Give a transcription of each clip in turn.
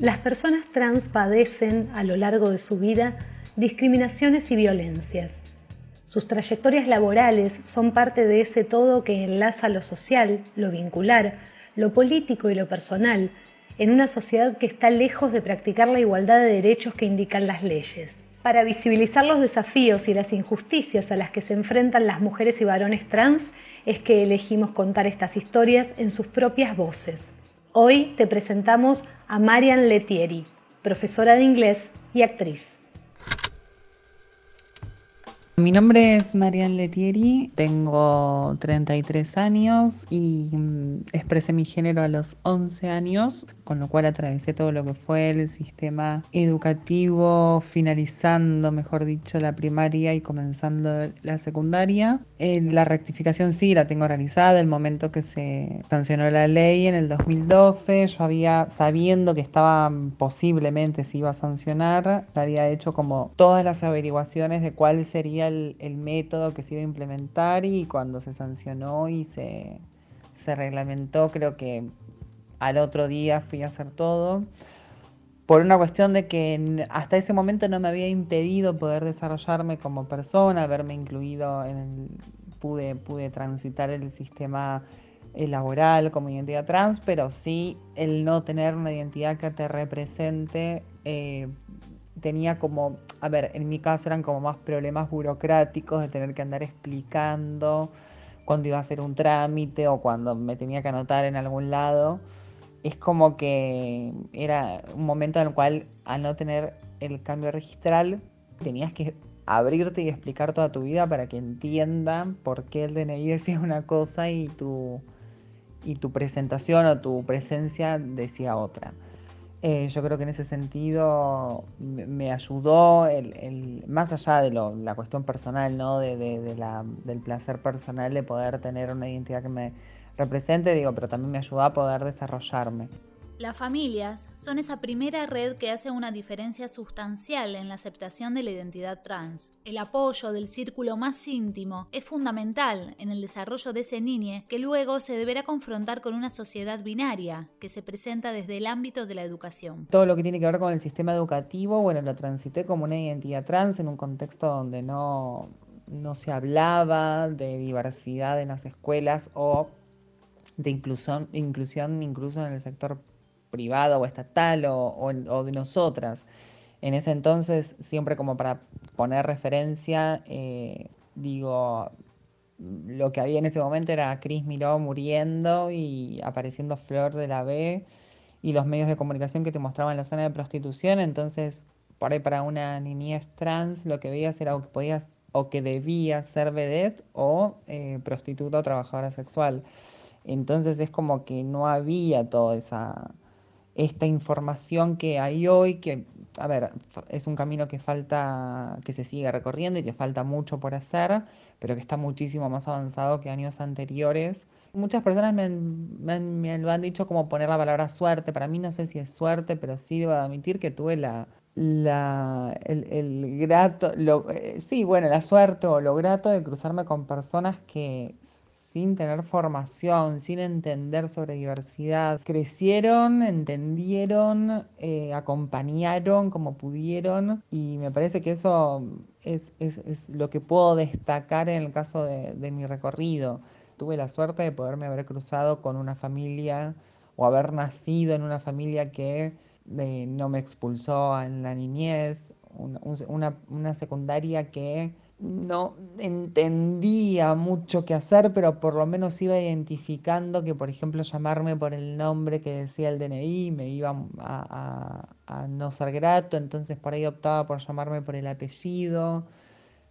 Las personas trans padecen a lo largo de su vida discriminaciones y violencias. Sus trayectorias laborales son parte de ese todo que enlaza lo social, lo vincular, lo político y lo personal en una sociedad que está lejos de practicar la igualdad de derechos que indican las leyes. Para visibilizar los desafíos y las injusticias a las que se enfrentan las mujeres y varones trans es que elegimos contar estas historias en sus propias voces. Hoy te presentamos a Marian Letieri, profesora de inglés y actriz. Mi nombre es Marian Letieri, tengo 33 años y mm, expresé mi género a los 11 años, con lo cual atravesé todo lo que fue el sistema educativo, finalizando, mejor dicho, la primaria y comenzando la secundaria. la rectificación sí la tengo realizada, el momento que se sancionó la ley en el 2012, yo había, sabiendo que estaba posiblemente se iba a sancionar, había hecho como todas las averiguaciones de cuál sería el, método que se iba a implementar y cuando se sancionó y se, se reglamentó, creo que al otro día fui a hacer todo. Por una cuestión de que hasta ese momento no me había impedido poder desarrollarme como persona, haberme incluido en el, pude, pude transitar el sistema eh, laboral como identidad trans, pero sí el no tener una identidad que te represente eh, tenía como, a ver, en mi caso eran como más problemas burocráticos de tener que andar explicando cuando iba a hacer un trámite o cuando me tenía que anotar en algún lado. Es como que era un momento en el cual al no tener el cambio registral tenías que abrirte y explicar toda tu vida para que entiendan por qué el DNI decía una cosa y tu, y tu presentación o tu presencia decía otra. Eh, yo creo que en ese sentido me ayudó, el, más allá de la cuestión personal, ¿no? De, del placer personal de poder tener una identidad que me represente, digo, pero también me ayudó a poder desarrollarme. Las familias son esa primera red que hace una diferencia sustancial en la aceptación de la identidad trans. El apoyo del círculo más íntimo es fundamental en el desarrollo de ese niño que luego se deberá confrontar con una sociedad binaria que se presenta desde el ámbito de la educación. Todo lo que tiene que ver con el sistema educativo, bueno, lo transité como una identidad trans en un contexto donde no, no se hablaba de diversidad en las escuelas o de inclusión, inclusión incluso en el sector privado o estatal o, de nosotras. En ese entonces, siempre como para poner referencia, eh, digo, lo que había en ese momento era Cris Miró muriendo y apareciendo Flor de la B y los medios de comunicación que te mostraban la zona de prostitución. Entonces, por ahí para una niñez trans, lo que veías era o que podías o que debías ser vedette o eh, prostituta o trabajadora sexual. Entonces es como que no había toda esa esta información que hay hoy, que, a ver, es un camino que falta, que se sigue recorriendo y que falta mucho por hacer, pero que está muchísimo más avanzado que años anteriores. Muchas personas me, me, lo han dicho como poner la palabra suerte. Para mí no sé si es suerte, pero sí debo admitir que tuve la, la, el, el grato, lo, eh, sí, bueno, la suerte o lo grato de cruzarme con personas que sin tener formación, sin entender sobre diversidad, crecieron, entendieron, eh, acompañaron como pudieron y me parece que eso es, lo que puedo destacar en el caso de, mi recorrido. Tuve la suerte de poderme haber cruzado con una familia o haber nacido en una familia que eh, no me expulsó en la niñez, una secundaria que no entendía mucho qué hacer, pero por lo menos iba identificando que, por ejemplo, llamarme por el nombre que decía el DNI me iba a, no ser grato, entonces por ahí optaba por llamarme por el apellido.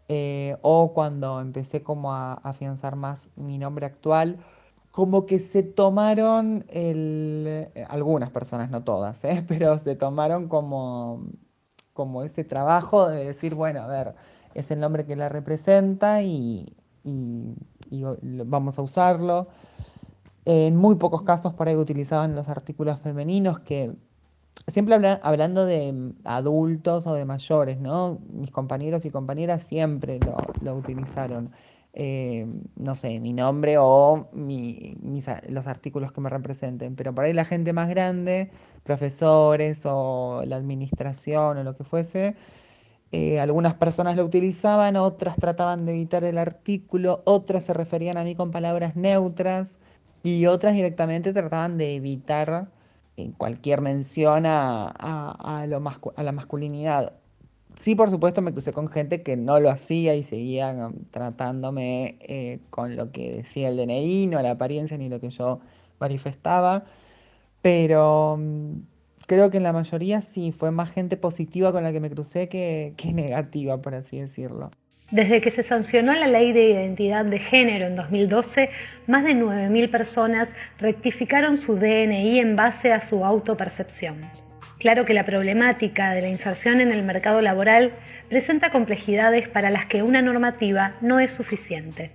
Eh, o cuando empecé como a afianzar más mi nombre actual, como que se tomaron el, algunas personas, no todas, ¿eh? pero se tomaron como, como ese trabajo de decir, bueno, a ver, es el nombre que la representa y, vamos a usarlo. En muy pocos casos por ahí utilizaban los artículos femeninos que siempre hablando de adultos o de mayores, ¿no? Mis compañeros y compañeras siempre lo, utilizaron. Eh, no sé, mi nombre o los artículos que me representen. Pero por ahí la gente más grande profesores o la administración o lo que fuese. Eh, algunas personas lo utilizaban, otras trataban de evitar el artículo, otras se referían a mí con palabras neutras y otras directamente trataban de evitar eh, cualquier mención a, a, la masculinidad. Sí, por supuesto, me crucé con gente que no lo hacía y seguían um, tratándome eh, con lo que decía el DNI, no la apariencia ni lo que yo manifestaba, pero um, creo que en la mayoría sí, fue más gente positiva con la que me crucé que, que negativa, por así decirlo. Desde que se sancionó la ley de identidad de género en 2012, más de 9.000 personas rectificaron su DNI en base a su autopercepción. Claro que la problemática de la inserción en el mercado laboral presenta complejidades para las que una normativa no es suficiente.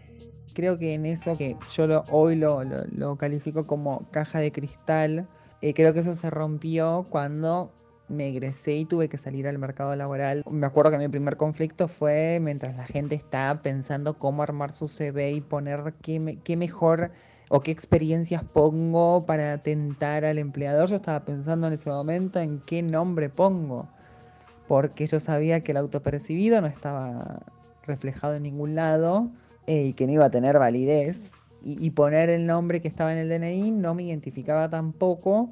Creo que en eso que yo hoy lo, califico como caja de cristal, eh, creo que eso se rompió cuando me egresé y tuve que salir al mercado laboral. Me acuerdo que mi primer conflicto fue mientras la gente estaba pensando cómo armar su CV y poner qué, qué mejor o qué experiencias pongo para tentar al empleador. Yo estaba pensando en ese momento en qué nombre pongo, porque yo sabía que el autopercibido no estaba reflejado en ningún lado eh, y que no iba a tener validez. Y, poner el nombre que estaba en el DNI no me identificaba tampoco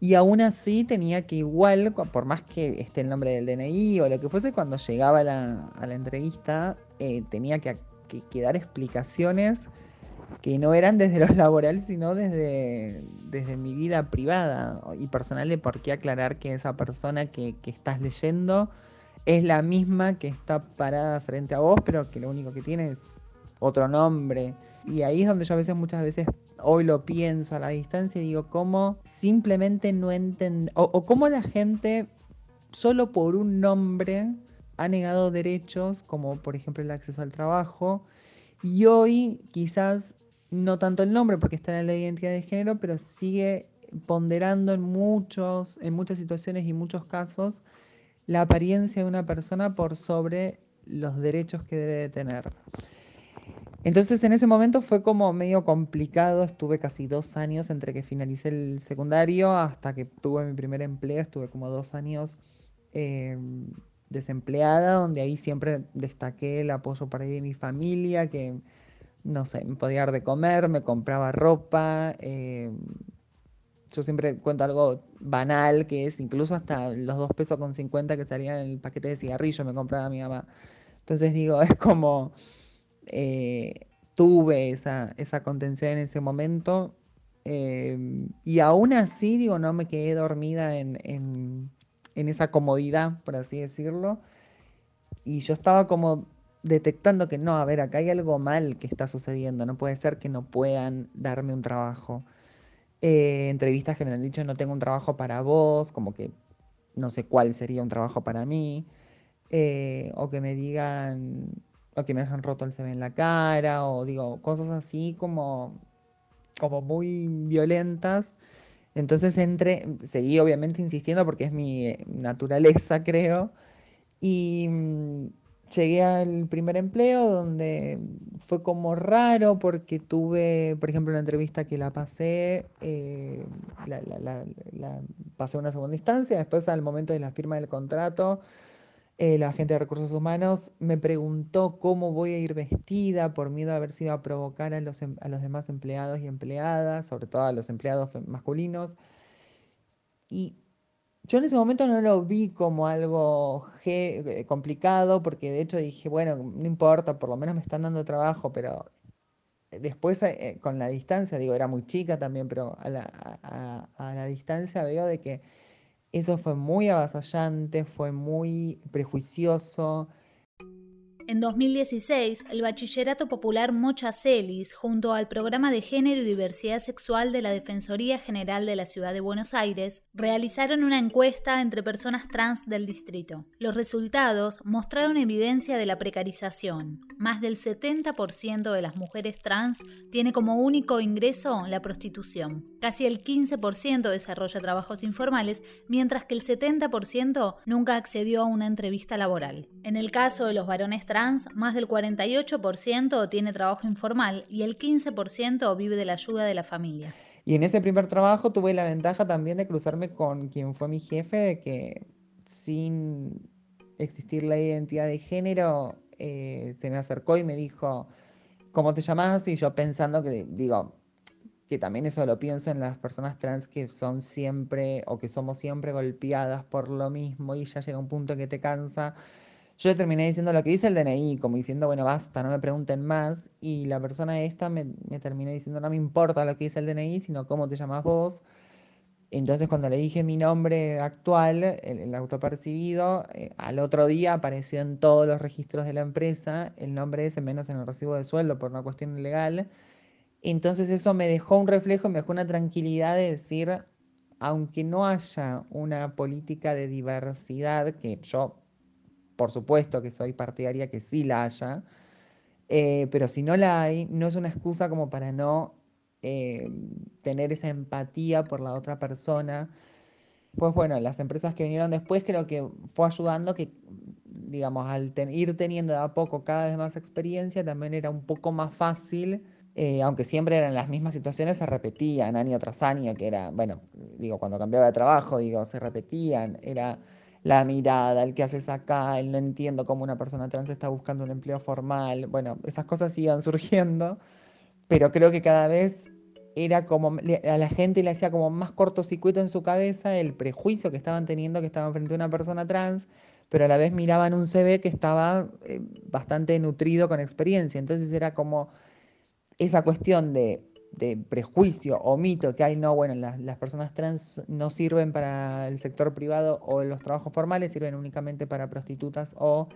y aún así tenía que igual, por más que esté el nombre del DNI o lo que fuese, cuando llegaba a la, entrevista eh, tenía que, dar explicaciones que no eran desde lo laboral, sino desde, desde mi vida privada y personal de por qué aclarar que esa persona que estás leyendo es la misma que está parada frente a vos, pero que lo único que tiene es otro nombre. Y ahí es donde yo a veces, muchas veces, hoy lo pienso a la distancia y digo, ¿cómo simplemente no entiende, o, cómo la gente, solo por un nombre, ha negado derechos, como por ejemplo el acceso al trabajo, y hoy quizás no tanto el nombre porque está en la identidad de género, pero sigue ponderando en muchos, en muchas situaciones y muchos casos la apariencia de una persona por sobre los derechos que debe de tener. Entonces en ese momento fue como medio complicado, estuve casi dos años entre que finalicé el secundario hasta que tuve mi primer empleo, estuve como dos años em, desempleada, donde ahí siempre destaqué el apoyo para ir de mi familia, que no sé, me podía dar de comer, me compraba ropa. Em, yo siempre cuento algo banal, que es incluso hasta los dos pesos con 50 que salían en el paquete de cigarrillo me compraba mi mamá. Entonces digo, es como eh, tuve esa, esa, contención en ese momento. Em, y aún así, digo, no me quedé dormida en, en, en, esa comodidad, por así decirlo. Y yo estaba como detectando que no, a ver, acá hay algo mal que está sucediendo. No puede ser que no puedan darme un trabajo. Eh, entrevistas que me han dicho no tengo un trabajo para vos, como que no sé cuál sería un trabajo para mí. Eh, o que me digan, o que me hayan roto el CV en la cara, o digo, cosas así como, como muy violentas. Entonces entré, seguí obviamente insistiendo porque es mi eh, naturaleza, creo. Y mm, llegué al primer empleo donde fue como raro porque tuve, por ejemplo, una entrevista que la pasé, eh, la, la, pasé una segunda instancia, después al momento de la firma del contrato la gente de recursos humanos me preguntó cómo voy a ir vestida por miedo a haber sido a provocar a los, em, a los demás empleados y empleadas, sobre todo a los empleados masculinos. Y yo en ese momento no lo vi como algo eh, complicado, porque de hecho dije, bueno, no importa, por lo menos me están dando trabajo, pero después eh, con la distancia, digo, era muy chica también, pero a la, a la distancia veo de que eso fue muy avasallante, fue muy prejuicioso, en 2016, el Bachillerato Popular Mochacelis, junto al Programa de Género y Diversidad Sexual de la Defensoría General de la Ciudad de Buenos Aires, realizaron una encuesta entre personas trans del distrito. Los resultados mostraron evidencia de la precarización. Más del 70% de las mujeres trans tiene como único ingreso la prostitución. Casi el 15% desarrolla trabajos informales, mientras que el 70% nunca accedió a una entrevista laboral. En el caso de los varones trans, más del 48% tiene trabajo informal y el 15% vive de la ayuda de la familia. Y en ese primer trabajo tuve la ventaja también de cruzarme con quien fue mi jefe, de que sin existir la identidad de género, eh, se me acercó y me dijo, ¿cómo te llamas? Y yo pensando que, digo, que también eso lo pienso en las personas trans que son siempre o que somos siempre golpeadas por lo mismo y ya llega un punto que te cansa. Yo terminé diciendo lo que dice el DNI, como diciendo, bueno, basta, no me pregunten más. Y la persona esta me, me terminó diciendo, no me importa lo que dice el DNI, sino cómo te llamas vos. Entonces cuando le dije mi nombre actual, el, autopercibido, eh, al otro día apareció en todos los registros de la empresa el nombre ese menos en el recibo de sueldo por una cuestión legal. Entonces eso me dejó un reflejo, me dejó una tranquilidad de decir, aunque no haya una política de diversidad, que yo por supuesto que soy partidaria que sí la haya, eh, pero si no la hay, no es una excusa como para no eh, tener esa empatía por la otra persona. Pues bueno, las empresas que vinieron después creo que fue ayudando que, digamos, al ir teniendo de a poco cada vez más experiencia, también era un poco más fácil, eh, aunque siempre eran las mismas situaciones, se repetían año tras año, que era, bueno, digo, cuando cambiaba de trabajo, digo, se repetían, era la mirada, el que haces acá, el no entiendo cómo una persona trans está buscando un empleo formal, bueno, esas cosas iban surgiendo pero creo que cada vez era como, a la gente le hacía como más cortocircuito en su cabeza el prejuicio que estaban teniendo que estaban frente a una persona trans, pero a la vez miraban un CV que estaba eh, bastante nutrido con experiencia. Entonces era como esa cuestión de, prejuicio o mito que hay, no, bueno, las, las personas trans no sirven para el sector privado o los trabajos formales, sirven únicamente para prostitutas o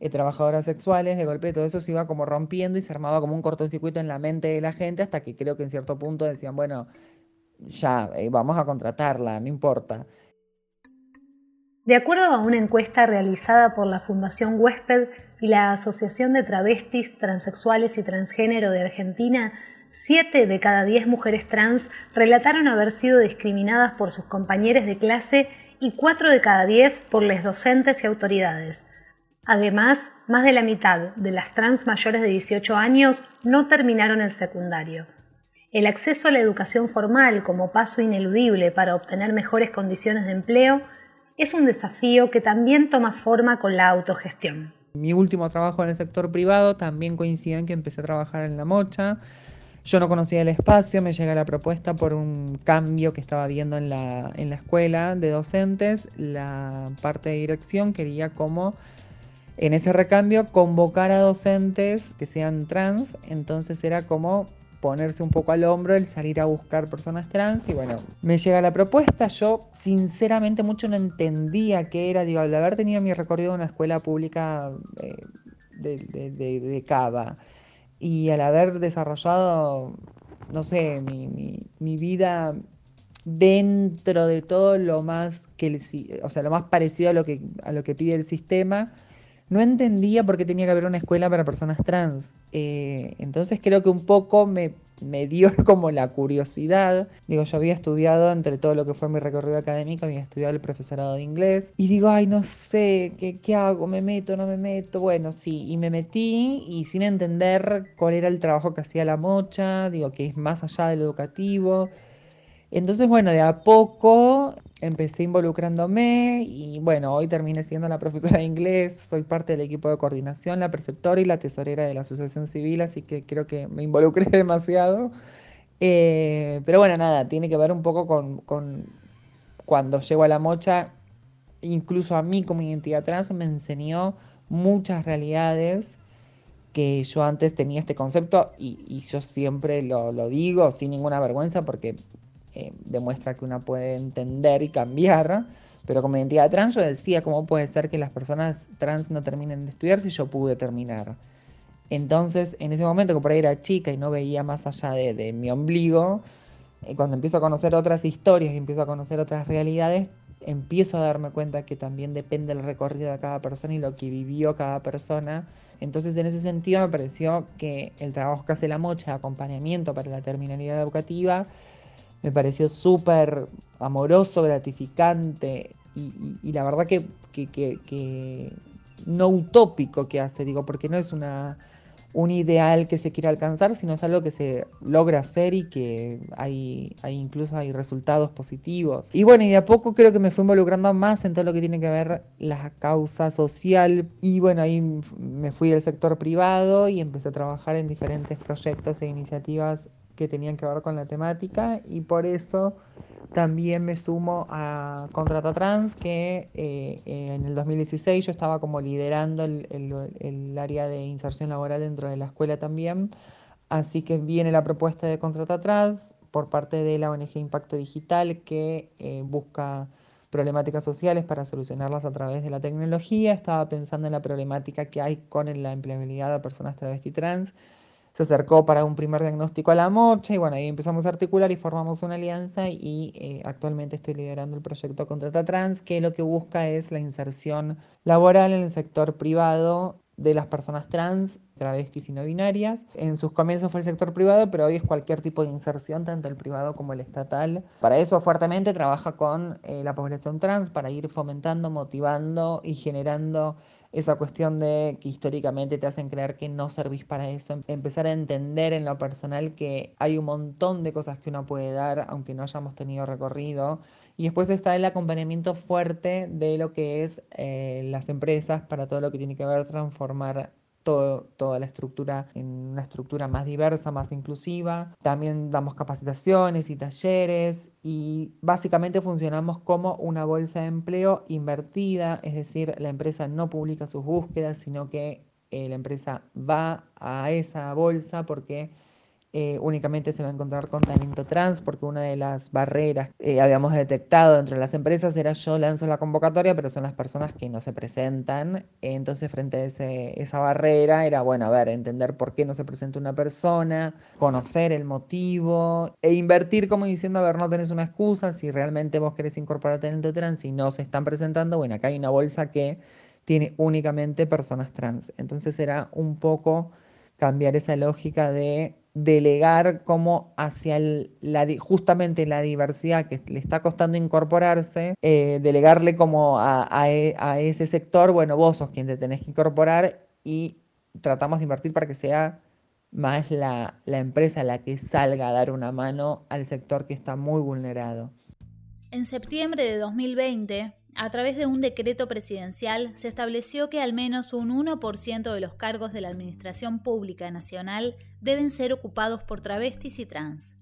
eh, trabajadoras sexuales, de golpe todo eso se iba como rompiendo y se armaba como un cortocircuito en la mente de la gente hasta que creo que en cierto punto decían, bueno, ya, eh, vamos a contratarla, no importa. De acuerdo a una encuesta realizada por la Fundación Huésped y la Asociación de Travestis, Transexuales y Transgénero de Argentina, 7 de cada 10 mujeres trans relataron haber sido discriminadas por sus compañeros de clase y 4 de cada 10 por les docentes y autoridades. Además, más de la mitad de las trans mayores de 18 años no terminaron el secundario. El acceso a la educación formal como paso ineludible para obtener mejores condiciones de empleo es un desafío que también toma forma con la autogestión. Mi último trabajo en el sector privado también coincide en que empecé a trabajar en la mocha. Yo no conocía el espacio, me llega la propuesta por un cambio que estaba viendo en la, en la escuela de docentes. La parte de dirección quería como en ese recambio convocar a docentes que sean trans, entonces era como ponerse un poco al hombro el salir a buscar personas trans y bueno, me llega la propuesta, yo sinceramente mucho no entendía qué era, digo, al haber tenido mi recorrido en una escuela pública eh, de, de, Cava y al haber desarrollado, no sé, mi, mi, vida dentro de todo lo más que el, o sea, lo más parecido a lo que, a lo que pide el sistema, no entendía por qué tenía que haber una escuela para personas trans. Eh, entonces creo que un poco me, dio como la curiosidad. Digo, yo había estudiado, entre todo lo que fue mi recorrido académico, había estudiado el profesorado de inglés. Y digo, ay, no sé, ¿qué, qué hago? ¿Me meto? ¿No me meto? Bueno, sí, y me metí y sin entender cuál era el trabajo que hacía la mocha, digo, que es más allá del educativo. Entonces, bueno, de a poco empecé involucrándome y bueno, hoy terminé siendo la profesora de inglés, soy parte del equipo de coordinación, la preceptora y la tesorera de la Asociación Civil, así que creo que me involucré demasiado. Eh, pero bueno, nada, tiene que ver un poco con, cuando llego a la mocha, incluso a mí como identidad trans me enseñó muchas realidades que yo antes tenía este concepto y, yo siempre lo, digo sin ninguna vergüenza porque eh, demuestra que una puede entender y cambiar, pero como identidad trans yo decía, ¿cómo puede ser que las personas trans no terminen de estudiar si yo pude terminar? Entonces, en ese momento que por ahí era chica y no veía más allá de, mi ombligo, eh, cuando empiezo a conocer otras historias y empiezo a conocer otras realidades, empiezo a darme cuenta que también depende el recorrido de cada persona y lo que vivió cada persona. Entonces, en ese sentido, me pareció que el trabajo que hace la mocha, acompañamiento para la terminalidad educativa, me pareció súper amoroso, gratificante y, la verdad que, no utópico que hace, digo, porque no es una, un ideal que se quiere alcanzar, sino es algo que se logra hacer y que hay, hay incluso hay resultados positivos. Y bueno, y de a poco creo que me fui involucrando más en todo lo que tiene que ver la causa social y bueno, ahí me fui del sector privado y empecé a trabajar en diferentes proyectos e iniciativas que tenían que ver con la temática y por eso también me sumo a Contrata Trans, que eh, en el 2016 yo estaba como liderando el, el, área de inserción laboral dentro de la escuela también. Así que viene la propuesta de Contrata Trans por parte de la ONG Impacto Digital que eh, busca problemáticas sociales para solucionarlas a través de la tecnología. Estaba pensando en la problemática que hay con la empleabilidad de personas travesti trans se acercó para un primer diagnóstico a la mocha y bueno, ahí empezamos a articular y formamos una alianza y eh, actualmente estoy liderando el proyecto Contrata Trans, que lo que busca es la inserción laboral en el sector privado de las personas trans, travestis y no binarias. En sus comienzos fue el sector privado, pero hoy es cualquier tipo de inserción, tanto el privado como el estatal. Para eso fuertemente trabaja con eh, la población trans, para ir fomentando, motivando y generando esa cuestión de que históricamente te hacen creer que no servís para eso, em, empezar a entender en lo personal que hay un montón de cosas que uno puede dar, aunque no hayamos tenido recorrido. Y después está el acompañamiento fuerte de lo que es eh, las empresas para todo lo que tiene que ver transformar toda la estructura en una estructura más diversa, más inclusiva. También damos capacitaciones y talleres y básicamente funcionamos como una bolsa de empleo invertida, es decir, la empresa no publica sus búsquedas, sino que eh, la empresa va a esa bolsa porque eh, únicamente se va a encontrar con talento trans, porque una de las barreras que habíamos detectado dentro de las empresas era yo lanzo la convocatoria, pero son las personas que no se presentan. Entonces, frente a ese, esa barrera, era bueno, a ver, entender por qué no se presenta una persona, conocer el motivo e invertir como diciendo, a ver, no tenés una excusa, si realmente vos querés incorporar talento trans y no se están presentando, bueno, acá hay una bolsa que tiene únicamente personas trans. Entonces era un poco cambiar esa lógica de delegar como hacia la, justamente la diversidad que le está costando incorporarse, eh, delegarle como e, a, ese sector, bueno, vos sos quien te tenés que incorporar y tratamos de invertir para que sea más la, la empresa la que salga a dar una mano al sector que está muy vulnerado. En septiembre de 2020, a través de un decreto presidencial se estableció que al menos un 1% de los cargos de la Administración Pública Nacional deben ser ocupados por travestis y trans.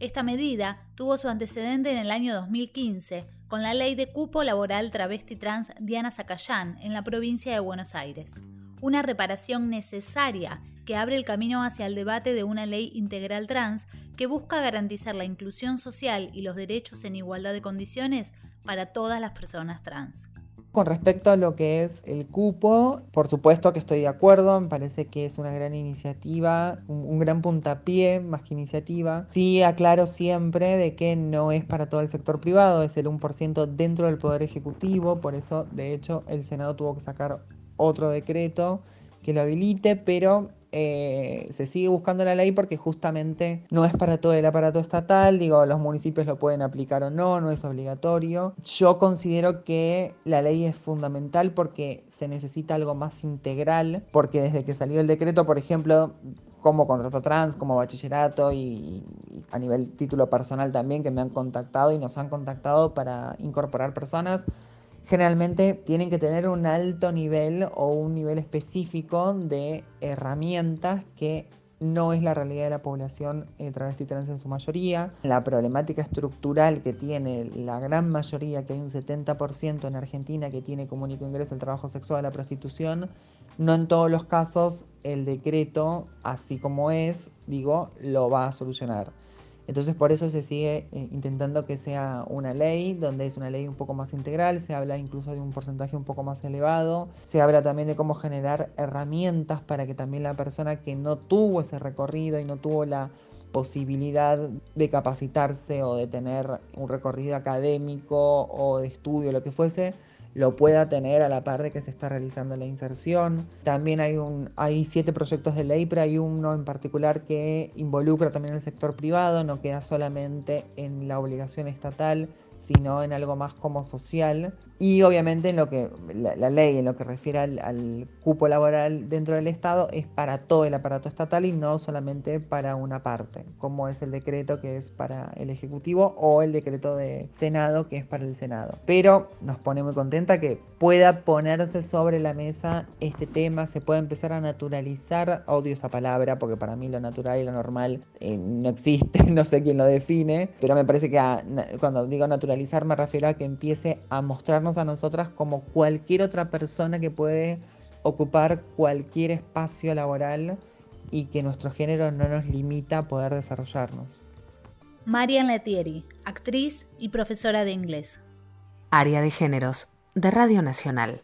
Esta medida tuvo su antecedente en el año 2015 con la ley de cupo laboral travesti trans Diana Zacayán en la provincia de Buenos Aires, una reparación necesaria que abre el camino hacia el debate de una ley integral trans que busca garantizar la inclusión social y los derechos en igualdad de condiciones para todas las personas trans. Con respecto a lo que es el cupo, por supuesto que estoy de acuerdo, me parece que es una gran iniciativa, un, gran puntapié más que iniciativa. Sí aclaro siempre de que no es para todo el sector privado, es el 1% dentro del Poder Ejecutivo, por eso de hecho el Senado tuvo que sacar otro decreto que lo habilite, pero eh, se sigue buscando la ley porque justamente no es para todo el aparato estatal, digo, los municipios lo pueden aplicar o no, no es obligatorio. Yo considero que la ley es fundamental porque se necesita algo más integral, porque desde que salió el decreto, por ejemplo, como contrato trans, como bachillerato y, y, a nivel título personal también, que me han contactado y nos han contactado para incorporar personas generalmente tienen que tener un alto nivel o un nivel específico de herramientas que no es la realidad de la población eh, travesti trans en su mayoría. La problemática estructural que tiene la gran mayoría, que hay un 70% en Argentina que tiene como único ingreso el trabajo sexual a la prostitución, no en todos los casos el decreto, así como es, digo, lo va a solucionar. Entonces por eso se sigue eh, intentando que sea una ley, donde es una ley un poco más integral, se habla incluso de un porcentaje un poco más elevado, se habla también de cómo generar herramientas para que también la persona que no tuvo ese recorrido y no tuvo la posibilidad de capacitarse o de tener un recorrido académico o de estudio, lo que fuese, lo pueda tener a la par de que se está realizando la inserción. También hay, un, hay siete proyectos de ley, pero hay uno en particular que involucra también el sector privado, no queda solamente en la obligación estatal, sino en algo más como social y obviamente en lo que la, ley en lo que refiere al, cupo laboral dentro del Estado es para todo el aparato estatal y no solamente para una parte, como es el decreto que es para el Ejecutivo o el decreto de Senado que es para el Senado. Pero nos pone muy contenta que pueda ponerse sobre la mesa este tema, se pueda empezar a naturalizar, odio esa palabra porque para mí lo natural y lo normal eh, no existe, no sé quién lo define, pero me parece que cuando digo naturalizar me refiero a que empiece a mostrarnos a nosotras como cualquier otra persona que puede ocupar cualquier espacio laboral y que nuestro género no nos limita a poder desarrollarnos. Marian Letieri, actriz y profesora de inglés. Área de Géneros de Radio Nacional.